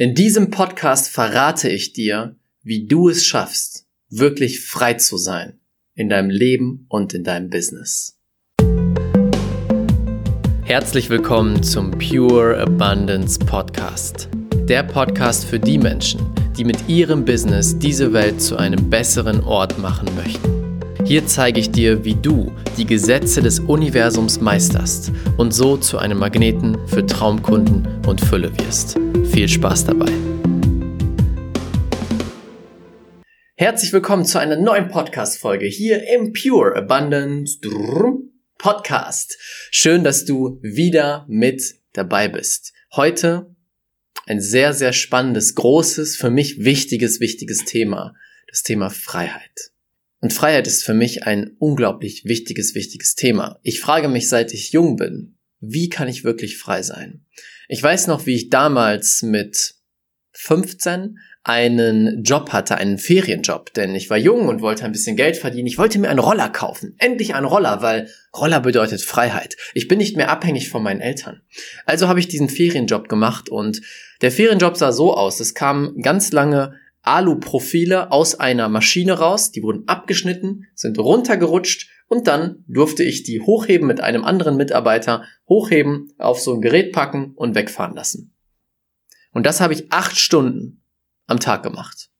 In diesem Podcast verrate ich dir, wie du es schaffst, wirklich frei zu sein in deinem Leben und in deinem Business. Herzlich willkommen zum Pure Abundance Podcast. Der Podcast für die Menschen, die mit ihrem Business diese Welt zu einem besseren Ort machen möchten. Hier zeige ich dir, wie du die Gesetze des Universums meisterst und so zu einem Magneten für Traumkunden und Fülle wirst. Viel Spaß dabei. Herzlich willkommen zu einer neuen Podcast-Folge hier im Pure Abundance Podcast. Schön, dass du wieder mit dabei bist. Heute ein sehr, sehr spannendes, großes, für mich wichtiges, wichtiges Thema. Das Thema Freiheit. Und Freiheit ist für mich ein unglaublich wichtiges, wichtiges Thema. Ich frage mich, seit ich jung bin, wie kann ich wirklich frei sein? Ich weiß noch, wie ich damals mit 15 einen Job hatte, einen Ferienjob, denn ich war jung und wollte ein bisschen Geld verdienen. Ich wollte mir einen Roller kaufen. Endlich einen Roller, weil Roller bedeutet Freiheit. Ich bin nicht mehr abhängig von meinen Eltern. Also habe ich diesen Ferienjob gemacht und der Ferienjob sah so aus. Es kamen ganz lange Aluprofile aus einer Maschine raus, die wurden abgeschnitten, sind runtergerutscht und dann durfte ich die hochheben mit einem anderen Mitarbeiter, hochheben, auf so ein Gerät packen und wegfahren lassen. Und das habe ich acht Stunden am Tag gemacht.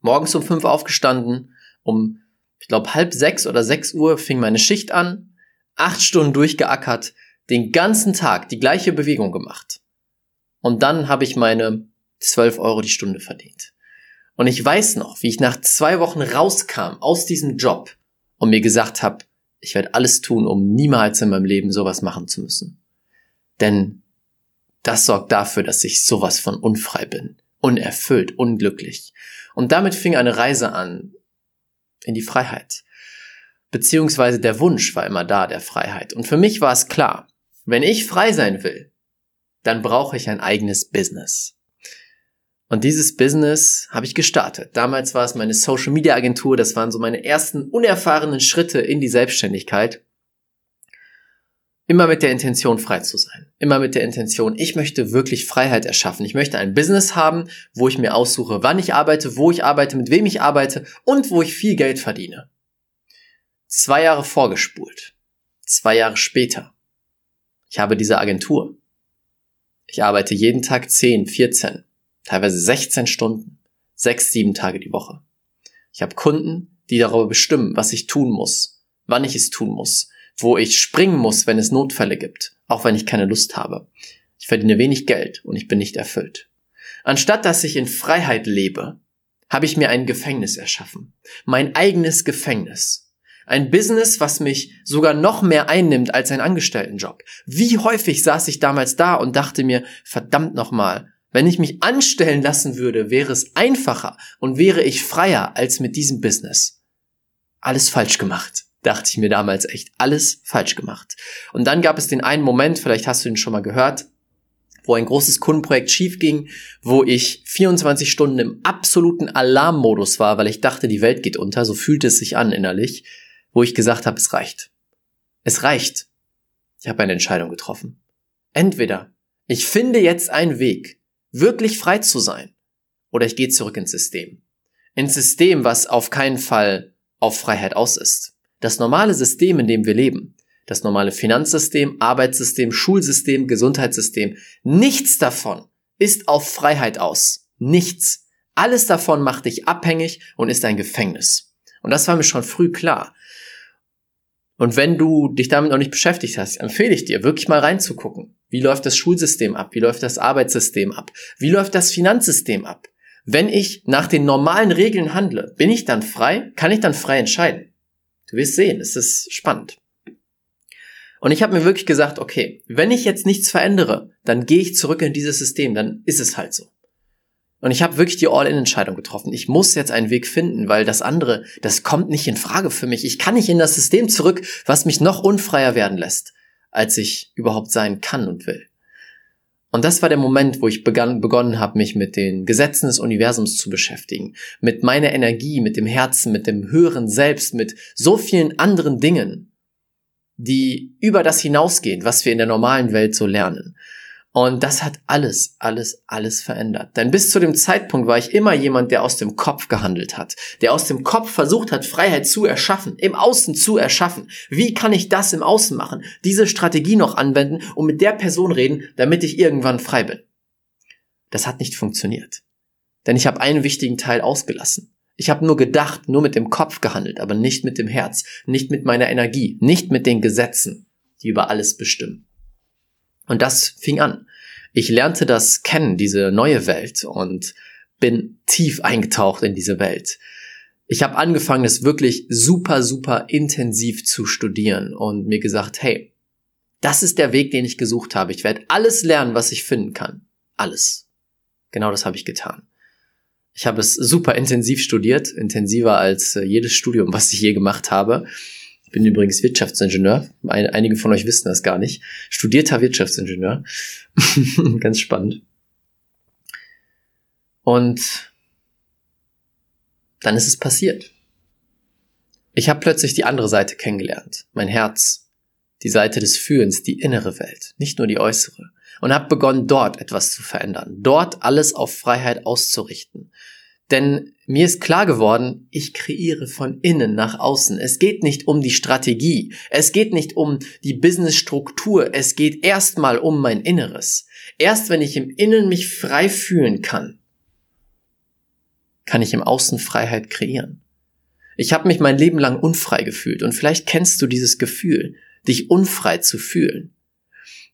Morgens um fünf aufgestanden, um, ich glaube, halb sechs oder sechs Uhr fing meine Schicht an, acht Stunden durchgeackert, den ganzen Tag die gleiche Bewegung gemacht. Und dann habe ich meine zwölf Euro die Stunde verdient. Und ich weiß noch, wie ich nach zwei Wochen rauskam aus diesem Job und mir gesagt habe, ich werde alles tun, um niemals in meinem Leben sowas machen zu müssen. Denn das sorgt dafür, dass ich sowas von unfrei bin, unerfüllt, unglücklich. Und damit fing eine Reise an in die Freiheit. Beziehungsweise der Wunsch war immer da, der Freiheit. Und für mich war es klar, wenn ich frei sein will, dann brauche ich ein eigenes Business. Und dieses Business habe ich gestartet. Damals war es meine Social Media Agentur. Das waren so meine ersten unerfahrenen Schritte in die Selbstständigkeit. Immer mit der Intention, frei zu sein. Immer mit der Intention, ich möchte wirklich Freiheit erschaffen. Ich möchte ein Business haben, wo ich mir aussuche, wann ich arbeite, wo ich arbeite, mit wem ich arbeite und wo ich viel Geld verdiene. Zwei Jahre vorgespult. Zwei Jahre später. Ich habe diese Agentur. Ich arbeite jeden Tag 10, 14, teilweise 16 Stunden, sechs, sieben Tage die Woche. Ich habe Kunden, die darüber bestimmen, was ich tun muss, wann ich es tun muss, wo ich springen muss, wenn es Notfälle gibt, auch wenn ich keine Lust habe. Ich verdiene wenig Geld und ich bin nicht erfüllt. Anstatt dass ich in Freiheit lebe, habe ich mir ein Gefängnis erschaffen. Mein eigenes Gefängnis. Ein Business, was mich sogar noch mehr einnimmt als ein Angestelltenjob. Wie häufig saß ich damals da und dachte mir, verdammt nochmal, wenn ich mich anstellen lassen würde, wäre es einfacher und wäre ich freier als mit diesem Business. Alles falsch gemacht, dachte ich mir damals echt. Alles falsch gemacht. Und dann gab es den einen Moment, vielleicht hast du ihn schon mal gehört, wo ein großes Kundenprojekt schief ging, wo ich 24 Stunden im absoluten Alarmmodus war, weil ich dachte, die Welt geht unter, so fühlte es sich an innerlich, wo ich gesagt habe, es reicht. Es reicht. Ich habe eine Entscheidung getroffen. Entweder ich finde jetzt einen Weg, wirklich frei zu sein. Oder ich gehe zurück ins System. Ins System, was auf keinen Fall auf Freiheit aus ist. Das normale System, in dem wir leben, das normale Finanzsystem, Arbeitssystem, Schulsystem, Gesundheitssystem, nichts davon ist auf Freiheit aus. Nichts. Alles davon macht dich abhängig und ist ein Gefängnis. Und das war mir schon früh klar. Und wenn du dich damit noch nicht beschäftigt hast, empfehle ich dir, wirklich mal reinzugucken. Wie läuft das Schulsystem ab? Wie läuft das Arbeitssystem ab? Wie läuft das Finanzsystem ab? Wenn ich nach den normalen Regeln handle, bin ich dann frei? Kann ich dann frei entscheiden? Du wirst sehen, es ist spannend. Und ich habe mir wirklich gesagt, okay, wenn ich jetzt nichts verändere, dann gehe ich zurück in dieses System, dann ist es halt so. Und ich habe wirklich die All-in-Entscheidung getroffen. Ich muss jetzt einen Weg finden, weil das andere, das kommt nicht in Frage für mich. Ich kann nicht in das System zurück, was mich noch unfreier werden lässt, als ich überhaupt sein kann und will. Und das war der Moment, wo ich begann, begonnen habe, mich mit den Gesetzen des Universums zu beschäftigen, mit meiner Energie, mit dem Herzen, mit dem höheren Selbst, mit so vielen anderen Dingen, die über das hinausgehen, was wir in der normalen Welt so lernen. Und das hat alles, alles, alles verändert. Denn bis zu dem Zeitpunkt war ich immer jemand, der aus dem Kopf gehandelt hat, der aus dem Kopf versucht hat, Freiheit zu erschaffen, im Außen zu erschaffen. Wie kann ich das im Außen machen? Diese Strategie noch anwenden und mit der Person reden, damit ich irgendwann frei bin. Das hat nicht funktioniert. Denn ich habe einen wichtigen Teil ausgelassen. Ich habe nur gedacht, nur mit dem Kopf gehandelt, aber nicht mit dem Herz, nicht mit meiner Energie, nicht mit den Gesetzen, die über alles bestimmen. Und das fing an. Ich lernte das kennen, diese neue Welt und bin tief eingetaucht in diese Welt. Ich habe angefangen, es wirklich super, super intensiv zu studieren und mir gesagt, hey, das ist der Weg, den ich gesucht habe. Ich werde alles lernen, was ich finden kann. Alles. Genau das habe ich getan. Ich habe es super intensiv studiert, intensiver als äh, jedes Studium, was ich je gemacht habe. Bin übrigens Wirtschaftsingenieur. Einige von euch wissen das gar nicht. Studierter Wirtschaftsingenieur. Ganz spannend. Und dann ist es passiert. Ich habe plötzlich die andere Seite kennengelernt. Mein Herz. Die Seite des Fühlens, die innere Welt, nicht nur die äußere. Und habe begonnen, dort etwas zu verändern. Dort alles auf Freiheit auszurichten. Denn mir ist klar geworden, ich kreiere von innen nach außen. Es geht nicht um die Strategie, es geht nicht um die Businessstruktur, es geht erstmal um mein Inneres. Erst wenn ich im Innen mich frei fühlen kann, kann ich im Außen Freiheit kreieren. Ich habe mich mein Leben lang unfrei gefühlt und vielleicht kennst du dieses Gefühl, dich unfrei zu fühlen.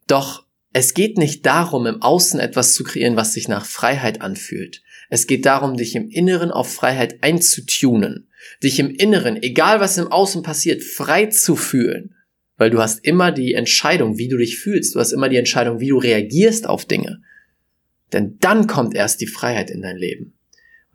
Doch es geht nicht darum, im Außen etwas zu kreieren, was sich nach Freiheit anfühlt. Es geht darum, dich im Inneren auf Freiheit einzutunen. Dich im Inneren, egal was im Außen passiert, frei zu fühlen. Weil du hast immer die Entscheidung, wie du dich fühlst. Du hast immer die Entscheidung, wie du reagierst auf Dinge. Denn dann kommt erst die Freiheit in dein Leben.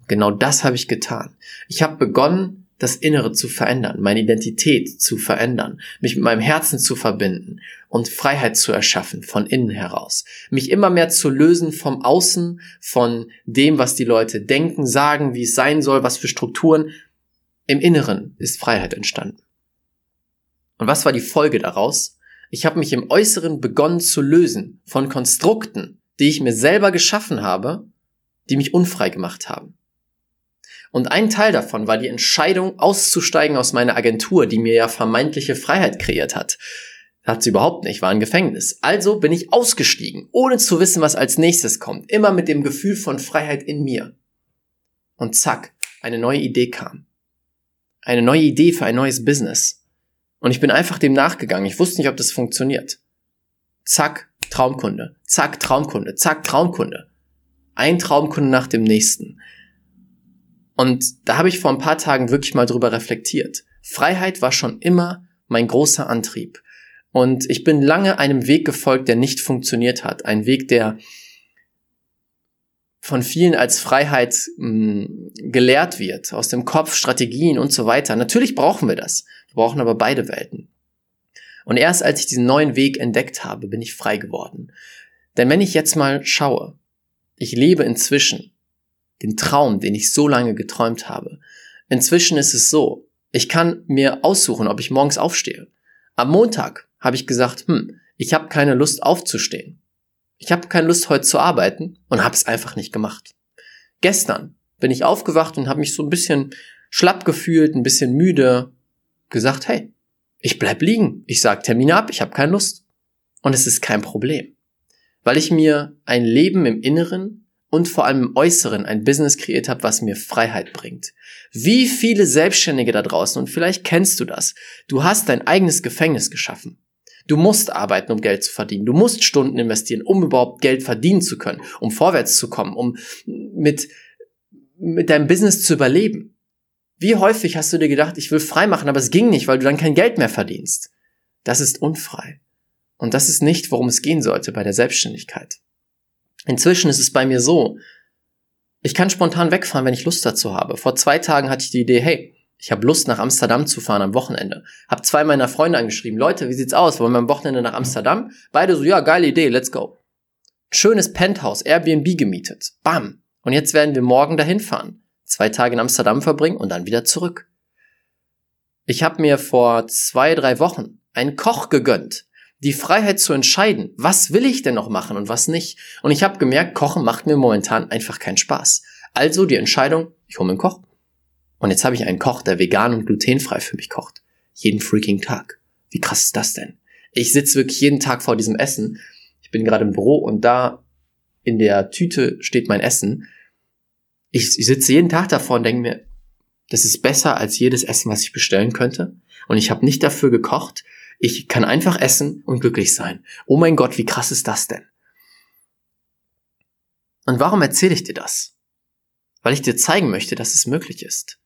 Genau das habe ich getan. Ich habe begonnen, das Innere zu verändern, meine Identität zu verändern, mich mit meinem Herzen zu verbinden und Freiheit zu erschaffen von innen heraus, mich immer mehr zu lösen vom Außen, von dem, was die Leute denken, sagen, wie es sein soll, was für Strukturen. Im Inneren ist Freiheit entstanden. Und was war die Folge daraus? Ich habe mich im Äußeren begonnen zu lösen von Konstrukten, die ich mir selber geschaffen habe, die mich unfrei gemacht haben. Und ein Teil davon war die Entscheidung, auszusteigen aus meiner Agentur, die mir ja vermeintliche Freiheit kreiert hat. Hat sie überhaupt nicht, war ein Gefängnis. Also bin ich ausgestiegen, ohne zu wissen, was als nächstes kommt, immer mit dem Gefühl von Freiheit in mir. Und zack, eine neue Idee kam. Eine neue Idee für ein neues Business. Und ich bin einfach dem nachgegangen. Ich wusste nicht, ob das funktioniert. Zack, Traumkunde. Zack, Traumkunde. Zack, Traumkunde. Ein Traumkunde nach dem nächsten. Und da habe ich vor ein paar Tagen wirklich mal drüber reflektiert. Freiheit war schon immer mein großer Antrieb. Und ich bin lange einem Weg gefolgt, der nicht funktioniert hat. Ein Weg, der von vielen als Freiheit mh, hm, gelehrt wird, aus dem Kopf, Strategien und so weiter. Natürlich brauchen wir das. Wir brauchen aber beide Welten. Und erst als ich diesen neuen Weg entdeckt habe, bin ich frei geworden. Denn wenn ich jetzt mal schaue, ich lebe inzwischen den Traum, den ich so lange geträumt habe. Inzwischen ist es so, ich kann mir aussuchen, ob ich morgens aufstehe. Am Montag habe ich gesagt, hm, ich habe keine Lust aufzustehen. Ich habe keine Lust heute zu arbeiten und habe es einfach nicht gemacht. Gestern bin ich aufgewacht und habe mich so ein bisschen schlapp gefühlt, ein bisschen müde, gesagt, hey, ich bleib liegen, ich sag Termine ab, ich habe keine Lust. Und es ist kein Problem, weil ich mir ein Leben im Inneren und vor allem im Äußeren ein Business kreiert habe, was mir Freiheit bringt. Wie viele Selbstständige da draußen, und vielleicht kennst du das, du hast dein eigenes Gefängnis geschaffen. Du musst arbeiten, um Geld zu verdienen. Du musst Stunden investieren, um überhaupt Geld verdienen zu können, um vorwärts zu kommen, um mit, mit deinem Business zu überleben. Wie häufig hast du dir gedacht, ich will frei machen, aber es ging nicht, weil du dann kein Geld mehr verdienst? Das ist unfrei. Und das ist nicht, worum es gehen sollte bei der Selbstständigkeit. Inzwischen ist es bei mir so, ich kann spontan wegfahren, wenn ich Lust dazu habe. Vor zwei Tagen hatte ich die Idee, hey, ich habe Lust nach Amsterdam zu fahren am Wochenende. Hab zwei meiner Freunde angeschrieben, Leute, wie sieht's aus? Wollen wir am Wochenende nach Amsterdam? Beide so, ja, geile Idee, let's go. Schönes Penthouse, Airbnb gemietet. Bam. Und jetzt werden wir morgen dahin fahren. Zwei Tage in Amsterdam verbringen und dann wieder zurück. Ich habe mir vor zwei, drei Wochen einen Koch gegönnt, Die Freiheit zu entscheiden, was will ich denn noch machen und was nicht. Und ich habe gemerkt, Kochen macht mir momentan einfach keinen Spaß. Also die Entscheidung, ich hole mir einen Koch. Und jetzt habe ich einen Koch, der vegan und glutenfrei für mich kocht. Jeden freaking Tag. Wie krass ist das denn? Ich sitze wirklich jeden Tag vor diesem Essen. Ich bin gerade im Büro und da in der Tüte steht mein Essen. Ich, ich sitze jeden Tag davor und denke mir, das ist besser als jedes Essen, was ich bestellen könnte. Und ich habe nicht dafür gekocht. Ich kann einfach essen und glücklich sein. Oh mein Gott, wie krass ist das denn? Und warum erzähle ich dir das? Weil ich dir zeigen möchte, dass es möglich ist.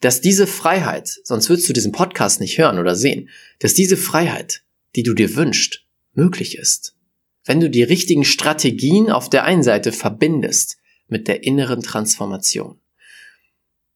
Dass diese Freiheit, sonst würdest du diesen Podcast nicht hören oder sehen, dass diese Freiheit, die du dir wünschst, möglich ist. Wenn du die richtigen Strategien auf der einen Seite verbindest mit der inneren Transformation.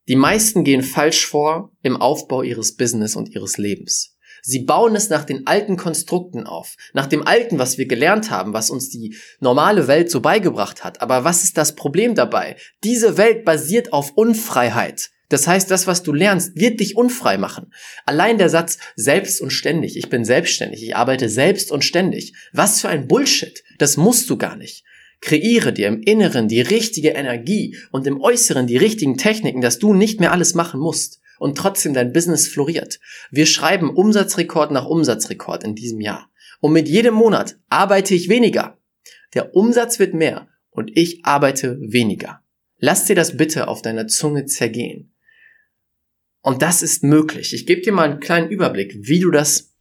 Die meisten gehen falsch vor im Aufbau ihres Business und ihres Lebens. Sie bauen es nach den alten Konstrukten auf, nach dem alten, was wir gelernt haben, was uns die normale Welt so beigebracht hat. Aber was ist das Problem dabei? Diese Welt basiert auf Unfreiheit. Das heißt, das, was du lernst, wird dich unfrei machen. Allein der Satz selbst und ständig, ich bin selbstständig, ich arbeite selbst und ständig. Was für ein Bullshit. Das musst du gar nicht. Kreiere dir im Inneren die richtige Energie und im Äußeren die richtigen Techniken, dass du nicht mehr alles machen musst und trotzdem dein Business floriert. Wir schreiben Umsatzrekord nach Umsatzrekord in diesem Jahr. Und mit jedem Monat arbeite ich weniger. Der Umsatz wird mehr und ich arbeite weniger. Lass dir das bitte auf deiner Zunge zergehen. Und das ist möglich. Ich gebe dir mal einen kleinen Überblick, wie du das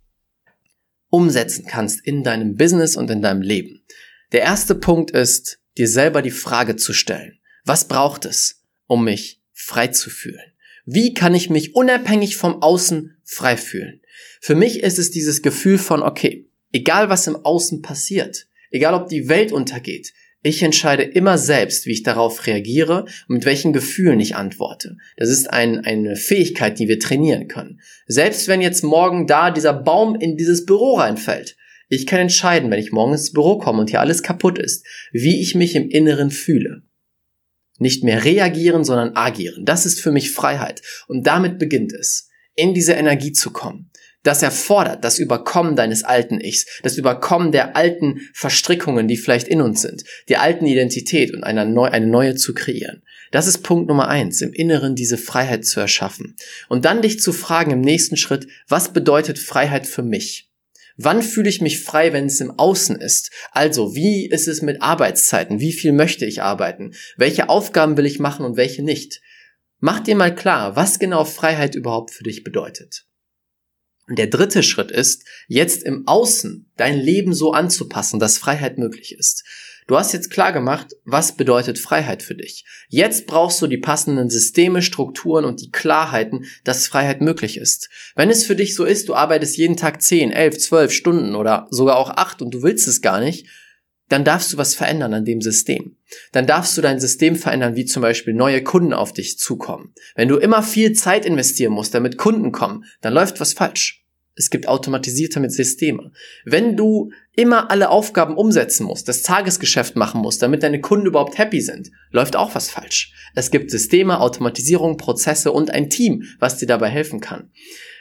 umsetzen kannst in deinem Business und in deinem Leben. Der erste Punkt ist, dir selber die Frage zu stellen. Was braucht es, um mich frei zu fühlen? Wie kann ich mich unabhängig vom Außen frei fühlen? Für mich ist es dieses Gefühl von, okay, egal was im Außen passiert, egal ob die Welt untergeht, ich entscheide immer selbst, wie ich darauf reagiere und mit welchen Gefühlen ich antworte. Das ist ein, eine Fähigkeit, die wir trainieren können. Selbst wenn jetzt morgen da dieser Baum in dieses Büro reinfällt, ich kann entscheiden, wenn ich morgen ins Büro komme und hier alles kaputt ist, wie ich mich im Inneren fühle. Nicht mehr reagieren, sondern agieren. Das ist für mich Freiheit. Und damit beginnt es, in diese Energie zu kommen. Das erfordert das Überkommen deines alten Ichs, das Überkommen der alten Verstrickungen, die vielleicht in uns sind, der alten Identität und eine, neu, eine neue zu kreieren. Das ist Punkt Nummer eins, im Inneren diese Freiheit zu erschaffen. Und dann dich zu fragen im nächsten Schritt, was bedeutet Freiheit für mich? Wann fühle ich mich frei, wenn es im Außen ist? Also, wie ist es mit Arbeitszeiten? Wie viel möchte ich arbeiten? Welche Aufgaben will ich machen und welche nicht? Mach dir mal klar, was genau Freiheit überhaupt für dich bedeutet. Und der dritte Schritt ist, jetzt im Außen dein Leben so anzupassen, dass Freiheit möglich ist. Du hast jetzt klar gemacht, was bedeutet Freiheit für dich. Jetzt brauchst du die passenden Systeme, Strukturen und die Klarheiten, dass Freiheit möglich ist. Wenn es für dich so ist, du arbeitest jeden Tag 10, 11, 12 Stunden oder sogar auch 8 und du willst es gar nicht, dann darfst du was verändern an dem System. Dann darfst du dein System verändern, wie zum Beispiel neue Kunden auf dich zukommen. Wenn du immer viel Zeit investieren musst, damit Kunden kommen, dann läuft was falsch. Es gibt automatisierte Systeme. Wenn du immer alle Aufgaben umsetzen musst, das Tagesgeschäft machen musst, damit deine Kunden überhaupt happy sind, läuft auch was falsch. Es gibt Systeme, Automatisierung, Prozesse und ein Team, was dir dabei helfen kann.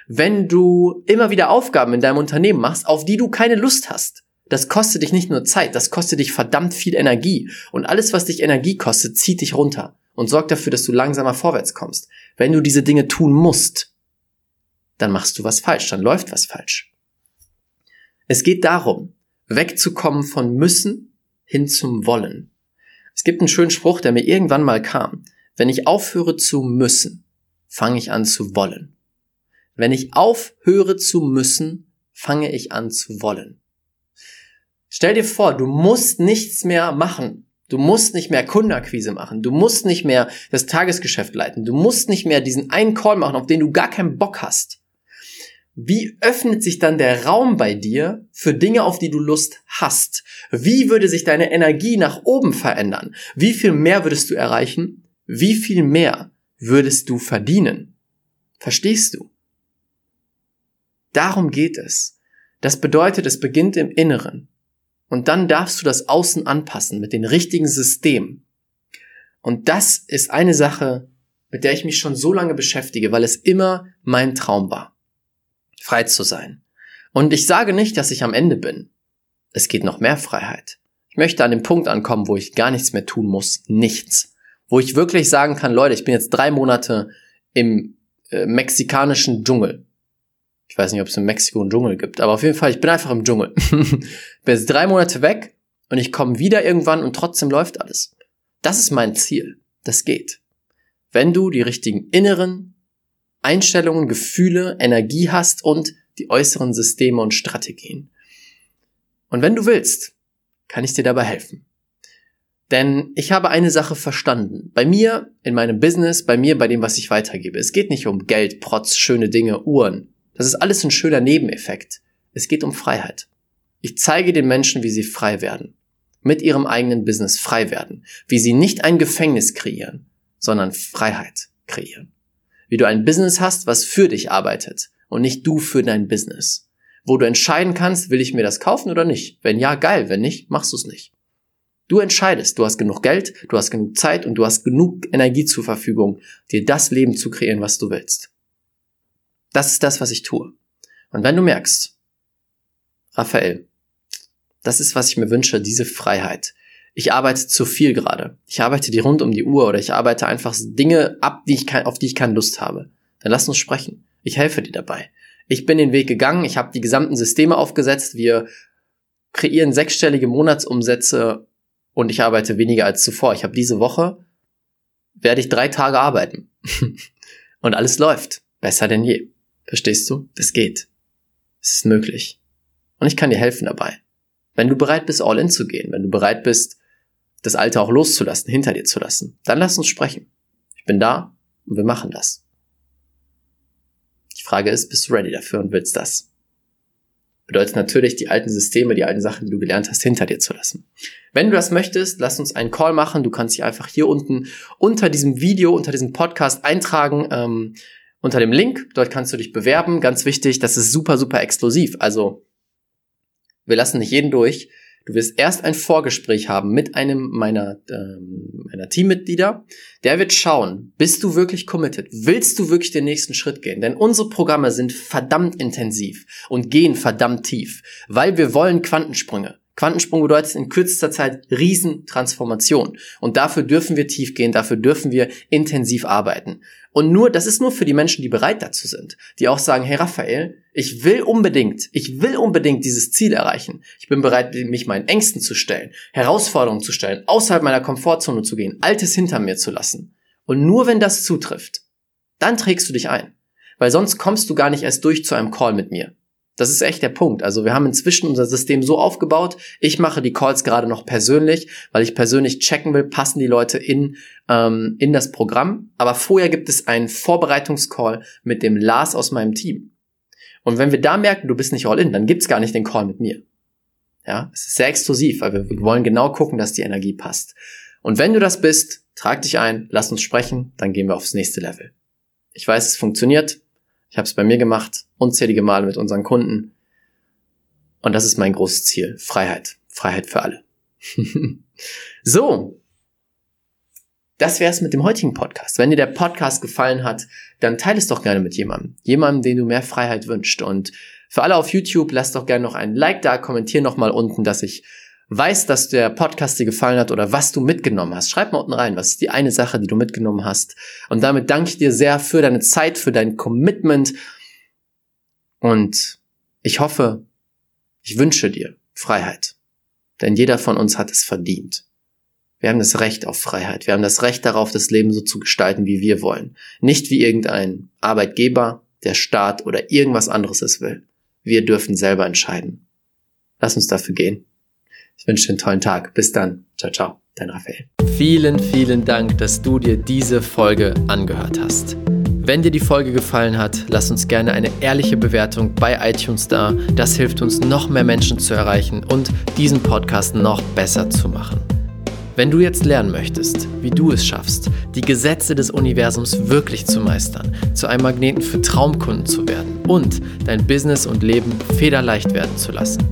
Wenn du immer wieder Aufgaben in deinem Unternehmen machst, auf die du keine Lust hast, das kostet dich nicht nur Zeit, das kostet dich verdammt viel Energie. Und alles, was dich Energie kostet, zieht dich runter und sorgt dafür, dass du langsamer vorwärts kommst. Wenn du diese Dinge tun musst, dann machst du was falsch, dann läuft was falsch. Es geht darum, wegzukommen von müssen hin zum wollen. Es gibt einen schönen Spruch, der mir irgendwann mal kam. Wenn ich aufhöre zu müssen, fange ich an zu wollen. Wenn ich aufhöre zu müssen, fange ich an zu wollen. Stell dir vor, du musst nichts mehr machen. Du musst nicht mehr Kundenakquise machen. Du musst nicht mehr das Tagesgeschäft leiten. Du musst nicht mehr diesen einen Call machen, auf den du gar keinen Bock hast wie öffnet sich dann der Raum bei dir für Dinge, auf die du Lust hast? Wie würde sich deine Energie nach oben verändern? Wie viel mehr würdest du erreichen? Wie viel mehr würdest du verdienen? Verstehst du? Darum geht es. Das bedeutet, es beginnt im Inneren. Und dann darfst du das Außen anpassen mit den richtigen Systemen. Und das ist eine Sache, mit der ich mich schon so lange beschäftige, weil es immer mein Traum war frei zu sein. Und ich sage nicht, dass ich am Ende bin. Es geht noch mehr Freiheit. Ich möchte an dem Punkt ankommen, wo ich gar nichts mehr tun muss. Nichts. Wo ich wirklich sagen kann, Leute, ich bin jetzt drei Monate im äh, mexikanischen Dschungel. Ich weiß nicht, ob es in Mexiko einen Dschungel gibt, aber auf jeden Fall, ich bin einfach im Dschungel. ich bin jetzt drei Monate weg und ich komme wieder irgendwann und trotzdem läuft alles. Das ist mein Ziel. Das geht. Wenn du die richtigen inneren Einstellungen, Gefühle, Energie hast und die äußeren Systeme und Strategien. Und wenn du willst, kann ich dir dabei helfen. Denn ich habe eine Sache verstanden. Bei mir, in meinem Business, bei mir, bei dem, was ich weitergebe. Es geht nicht um Geld, Protz, schöne Dinge, Uhren. Das ist alles ein schöner Nebeneffekt. Es geht um Freiheit. Ich zeige den Menschen, wie sie frei werden. Mit ihrem eigenen Business frei werden. Wie sie nicht ein Gefängnis kreieren, sondern Freiheit kreieren. Wie du ein Business hast, was für dich arbeitet und nicht du für dein Business. Wo du entscheiden kannst, will ich mir das kaufen oder nicht. Wenn ja, geil. Wenn nicht, machst du es nicht. Du entscheidest, du hast genug Geld, du hast genug Zeit und du hast genug Energie zur Verfügung, dir das Leben zu kreieren, was du willst. Das ist das, was ich tue. Und wenn du merkst, Raphael, das ist, was ich mir wünsche, diese Freiheit. Ich arbeite zu viel gerade. Ich arbeite die rund um die Uhr oder ich arbeite einfach Dinge ab, die ich kein, auf die ich keine Lust habe. Dann lass uns sprechen. Ich helfe dir dabei. Ich bin den Weg gegangen, ich habe die gesamten Systeme aufgesetzt, wir kreieren sechsstellige Monatsumsätze und ich arbeite weniger als zuvor. Ich habe diese Woche, werde ich drei Tage arbeiten. und alles läuft. Besser denn je. Verstehst du? Das geht. Es ist möglich. Und ich kann dir helfen dabei. Wenn du bereit bist, all in zu gehen, wenn du bereit bist, das Alte auch loszulassen, hinter dir zu lassen, dann lass uns sprechen. Ich bin da und wir machen das. Die Frage ist, bist du ready dafür und willst das? Bedeutet natürlich, die alten Systeme, die alten Sachen, die du gelernt hast, hinter dir zu lassen. Wenn du das möchtest, lass uns einen Call machen. Du kannst dich einfach hier unten unter diesem Video, unter diesem Podcast eintragen, ähm, unter dem Link. Dort kannst du dich bewerben. Ganz wichtig, das ist super, super exklusiv. Also, wir lassen nicht jeden durch. Du wirst erst ein Vorgespräch haben mit einem meiner, ähm, meiner Teammitglieder. Der wird schauen, bist du wirklich committed? Willst du wirklich den nächsten Schritt gehen? Denn unsere Programme sind verdammt intensiv und gehen verdammt tief, weil wir wollen Quantensprünge. Quantensprung bedeutet in kürzester Zeit Riesentransformation. Und dafür dürfen wir tief gehen, dafür dürfen wir intensiv arbeiten. Und nur, das ist nur für die Menschen, die bereit dazu sind. Die auch sagen, hey Raphael, ich will unbedingt, ich will unbedingt dieses Ziel erreichen. Ich bin bereit, mich meinen Ängsten zu stellen, Herausforderungen zu stellen, außerhalb meiner Komfortzone zu gehen, Altes hinter mir zu lassen. Und nur wenn das zutrifft, dann trägst du dich ein. Weil sonst kommst du gar nicht erst durch zu einem Call mit mir. Das ist echt der Punkt. Also wir haben inzwischen unser System so aufgebaut. Ich mache die Calls gerade noch persönlich, weil ich persönlich checken will, passen die Leute in, ähm, in das Programm. Aber vorher gibt es einen Vorbereitungscall mit dem Lars aus meinem Team. Und wenn wir da merken, du bist nicht all in, dann gibt's gar nicht den Call mit mir. Ja, es ist sehr exklusiv, weil wir wollen genau gucken, dass die Energie passt. Und wenn du das bist, trag dich ein, lass uns sprechen, dann gehen wir aufs nächste Level. Ich weiß, es funktioniert. Ich habe es bei mir gemacht, unzählige Male mit unseren Kunden. Und das ist mein großes Ziel. Freiheit. Freiheit für alle. so. Das wär's mit dem heutigen Podcast. Wenn dir der Podcast gefallen hat, dann teile es doch gerne mit jemandem. Jemandem, den du mehr Freiheit wünscht. Und für alle auf YouTube, lass doch gerne noch ein Like da, kommentier noch mal unten, dass ich weiß, dass der Podcast dir gefallen hat oder was du mitgenommen hast. Schreib mal unten rein, was ist die eine Sache, die du mitgenommen hast. Und damit danke ich dir sehr für deine Zeit, für dein Commitment. Und ich hoffe, ich wünsche dir Freiheit. Denn jeder von uns hat es verdient. Wir haben das Recht auf Freiheit. Wir haben das Recht darauf, das Leben so zu gestalten, wie wir wollen. Nicht wie irgendein Arbeitgeber, der Staat oder irgendwas anderes es will. Wir dürfen selber entscheiden. Lass uns dafür gehen. Ich wünsche dir einen tollen Tag. Bis dann. Ciao, ciao. Dein Raphael. Vielen, vielen Dank, dass du dir diese Folge angehört hast. Wenn dir die Folge gefallen hat, lass uns gerne eine ehrliche Bewertung bei iTunes da. Das hilft uns, noch mehr Menschen zu erreichen und diesen Podcast noch besser zu machen. Wenn du jetzt lernen möchtest, wie du es schaffst, die Gesetze des Universums wirklich zu meistern, zu einem Magneten für Traumkunden zu werden und dein Business und Leben federleicht werden zu lassen,